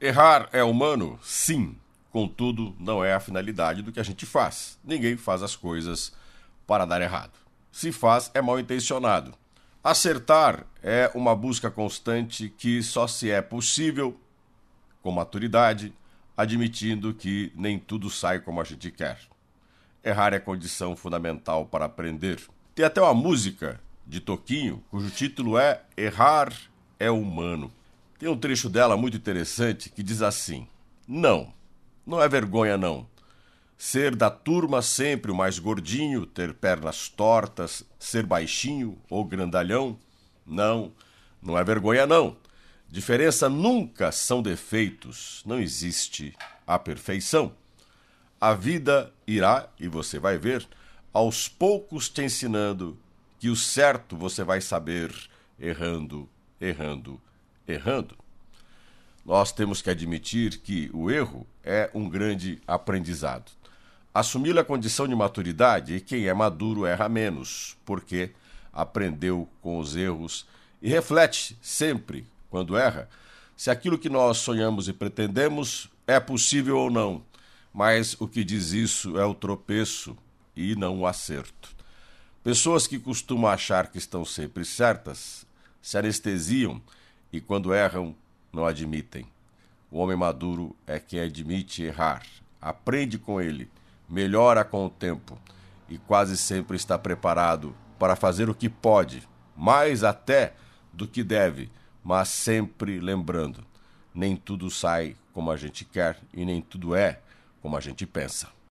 Errar é humano? Sim. Contudo, não é a finalidade do que a gente faz. Ninguém faz as coisas para dar errado. Se faz, é mal intencionado. Acertar é uma busca constante que só se é possível com maturidade, admitindo que nem tudo sai como a gente quer. Errar é condição fundamental para aprender. Tem até uma música de Toquinho cujo título é Errar é Humano. Tem um trecho dela muito interessante que diz assim: Não, não é vergonha não. Ser da turma sempre o mais gordinho, ter pernas tortas, ser baixinho ou grandalhão? Não, não é vergonha não. Diferença nunca são defeitos, não existe a perfeição. A vida irá, e você vai ver, aos poucos te ensinando que o certo você vai saber errando, errando, errando. Nós temos que admitir que o erro é um grande aprendizado. Assumir a condição de maturidade e quem é maduro erra menos, porque aprendeu com os erros e reflete sempre, quando erra, se aquilo que nós sonhamos e pretendemos é possível ou não. Mas o que diz isso é o tropeço e não o acerto. Pessoas que costumam achar que estão sempre certas se anestesiam e, quando erram, não admitem. O homem maduro é quem admite errar, aprende com ele, melhora com o tempo e quase sempre está preparado para fazer o que pode, mais até do que deve, mas sempre lembrando: nem tudo sai como a gente quer e nem tudo é como a gente pensa.